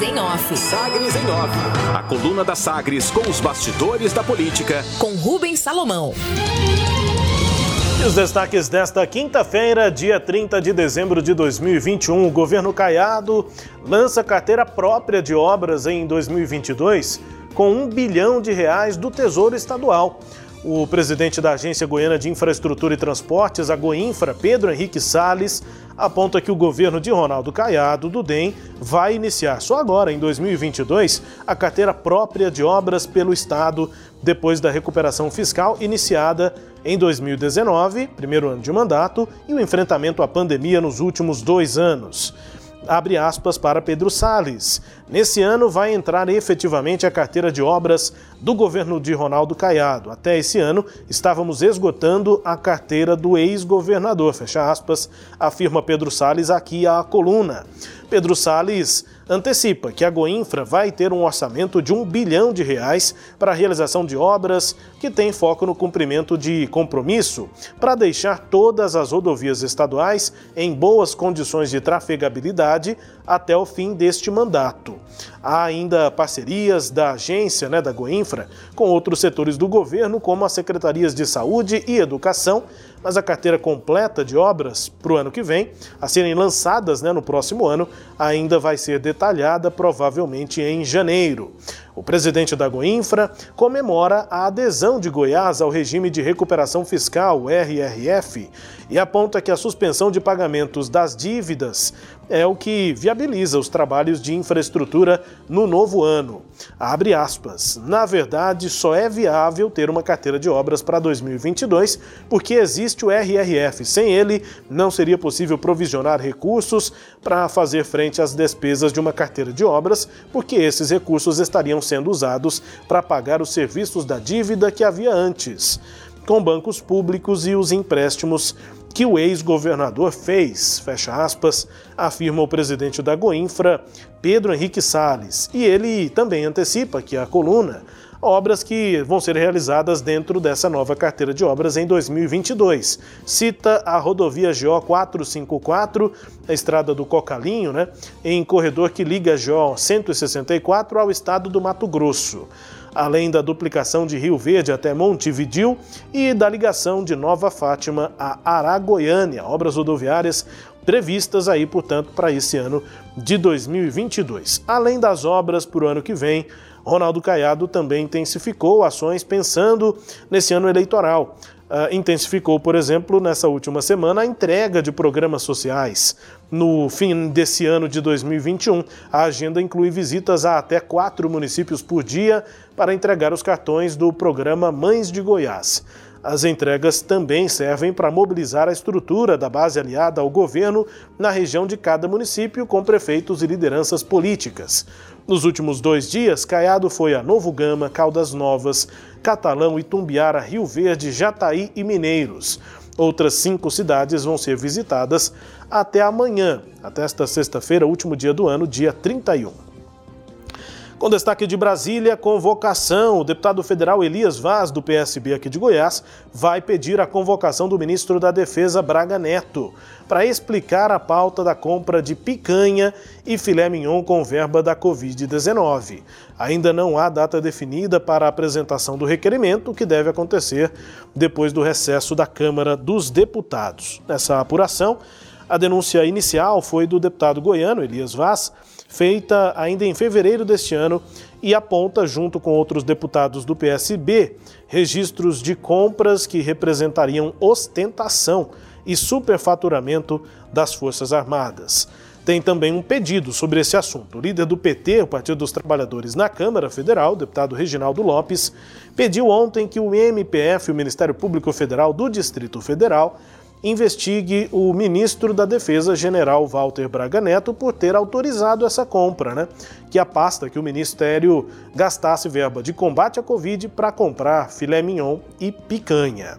Sagres em Off. Sagres em Off. A coluna da Sagres com os bastidores da política. Com Rubens Salomão. E os destaques desta quinta-feira, dia 30 de dezembro de 2021, o governo Caiado lança carteira própria de obras em 2022 com um bilhão de reais do Tesouro Estadual. O presidente da Agência Goiana de Infraestrutura e Transportes, a Goinfra, Pedro Henrique Salles, aponta que o governo de Ronaldo Caiado, do DEM, vai iniciar só agora, em 2022, a carteira própria de obras pelo Estado, depois da recuperação fiscal iniciada em 2019, primeiro ano de mandato, e o enfrentamento à pandemia nos últimos dois anos abre aspas para Pedro Salles. Nesse ano vai entrar efetivamente a carteira de obras do governo de Ronaldo Caiado. Até esse ano estávamos esgotando a carteira do ex-governador, fecha aspas, afirma Pedro Salles aqui à coluna. Pedro Salles antecipa que a Goinfra vai ter um orçamento de um bilhão de reais para a realização de obras que tem foco no cumprimento de compromisso para deixar todas as rodovias estaduais em boas condições de trafegabilidade até o fim deste mandato. Há ainda parcerias da agência, né, da Goinfra, com outros setores do governo, como as secretarias de saúde e educação, mas a carteira completa de obras para o ano que vem, a serem lançadas né, no próximo ano, ainda vai ser detalhada provavelmente em janeiro. O presidente da Goinfra comemora a adesão de Goiás ao regime de recuperação fiscal, RRF, e aponta que a suspensão de pagamentos das dívidas é o que viabiliza os trabalhos de infraestrutura no novo ano. Abre aspas. Na verdade, só é viável ter uma carteira de obras para 2022 porque existe o RRF. Sem ele, não seria possível provisionar recursos para fazer frente às despesas de uma carteira de obras, porque esses recursos estariam sendo usados para pagar os serviços da dívida que havia antes, com bancos públicos e os empréstimos que o ex-governador fez, fecha aspas, afirma o presidente da Goinfra, Pedro Henrique Salles. E ele também antecipa que a coluna obras que vão ser realizadas dentro dessa nova carteira de obras em 2022. Cita a rodovia GO 454, a estrada do Cocalinho, né, em corredor que liga GO 164 ao estado do Mato Grosso além da duplicação de Rio Verde até Montevidil e da ligação de Nova Fátima a Aragoiânia, obras rodoviárias previstas aí, portanto, para esse ano de 2022. Além das obras para o ano que vem, Ronaldo Caiado também intensificou ações pensando nesse ano eleitoral. Uh, intensificou, por exemplo, nessa última semana, a entrega de programas sociais. No fim desse ano de 2021, a agenda inclui visitas a até quatro municípios por dia para entregar os cartões do programa Mães de Goiás. As entregas também servem para mobilizar a estrutura da base aliada ao governo na região de cada município, com prefeitos e lideranças políticas. Nos últimos dois dias, Caiado foi a Novo Gama, Caldas Novas, Catalão, Itumbiara, Rio Verde, Jataí e Mineiros. Outras cinco cidades vão ser visitadas até amanhã, até esta sexta-feira, último dia do ano, dia 31. Com destaque de Brasília, convocação. O deputado federal Elias Vaz, do PSB aqui de Goiás, vai pedir a convocação do ministro da Defesa, Braga Neto, para explicar a pauta da compra de picanha e filé mignon com verba da Covid-19. Ainda não há data definida para a apresentação do requerimento, que deve acontecer depois do recesso da Câmara dos Deputados. Nessa apuração, a denúncia inicial foi do deputado goiano Elias Vaz feita ainda em fevereiro deste ano e aponta, junto com outros deputados do PSB, registros de compras que representariam ostentação e superfaturamento das Forças Armadas. Tem também um pedido sobre esse assunto. O líder do PT, o Partido dos Trabalhadores, na Câmara Federal, deputado Reginaldo Lopes, pediu ontem que o MPF, o Ministério Público Federal do Distrito Federal, investigue o ministro da Defesa, general Walter Braga Neto, por ter autorizado essa compra, né? Que a pasta que o ministério gastasse verba de combate à Covid para comprar filé mignon e picanha.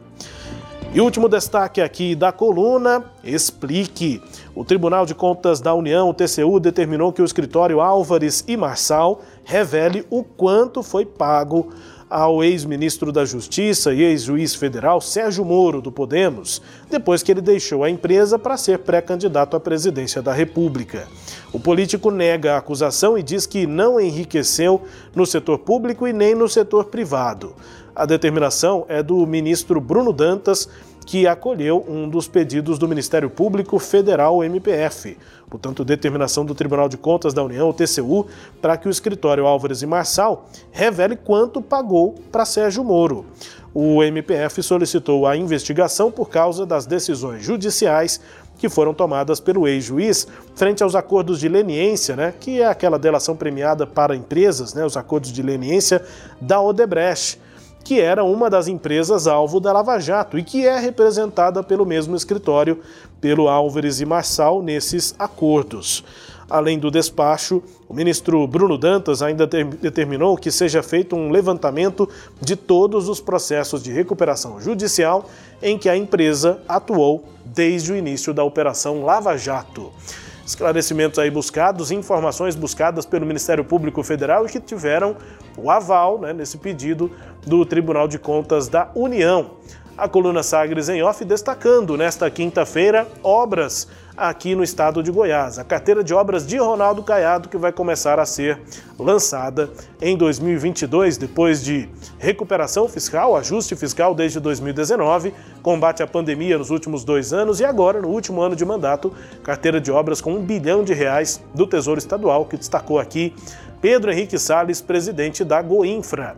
E último destaque aqui da coluna: explique. O Tribunal de Contas da União, o TCU, determinou que o escritório Álvares e Marçal revele o quanto foi pago ao ex-ministro da Justiça e ex-juiz federal Sérgio Moro, do Podemos, depois que ele deixou a empresa para ser pré-candidato à presidência da República. O político nega a acusação e diz que não enriqueceu no setor público e nem no setor privado. A determinação é do ministro Bruno Dantas, que acolheu um dos pedidos do Ministério Público Federal, MPF, portanto, determinação do Tribunal de Contas da União, o TCU, para que o escritório Álvares e Marçal revele quanto pagou para Sérgio Moro. O MPF solicitou a investigação por causa das decisões judiciais que foram tomadas pelo ex-juiz frente aos acordos de leniência, né, que é aquela delação premiada para empresas, né, os acordos de leniência da Odebrecht que era uma das empresas alvo da Lava Jato e que é representada pelo mesmo escritório, pelo Álvares e Marçal, nesses acordos. Além do despacho, o ministro Bruno Dantas ainda determinou que seja feito um levantamento de todos os processos de recuperação judicial em que a empresa atuou desde o início da Operação Lava Jato esclarecimentos aí buscados, informações buscadas pelo Ministério Público Federal e que tiveram o aval né, nesse pedido do Tribunal de Contas da União. A coluna Sagres em Off destacando nesta quinta-feira obras aqui no estado de Goiás. A carteira de obras de Ronaldo Caiado que vai começar a ser lançada em 2022, depois de recuperação fiscal, ajuste fiscal desde 2019, combate à pandemia nos últimos dois anos e agora, no último ano de mandato, carteira de obras com um bilhão de reais do Tesouro Estadual, que destacou aqui Pedro Henrique Salles, presidente da Goinfra.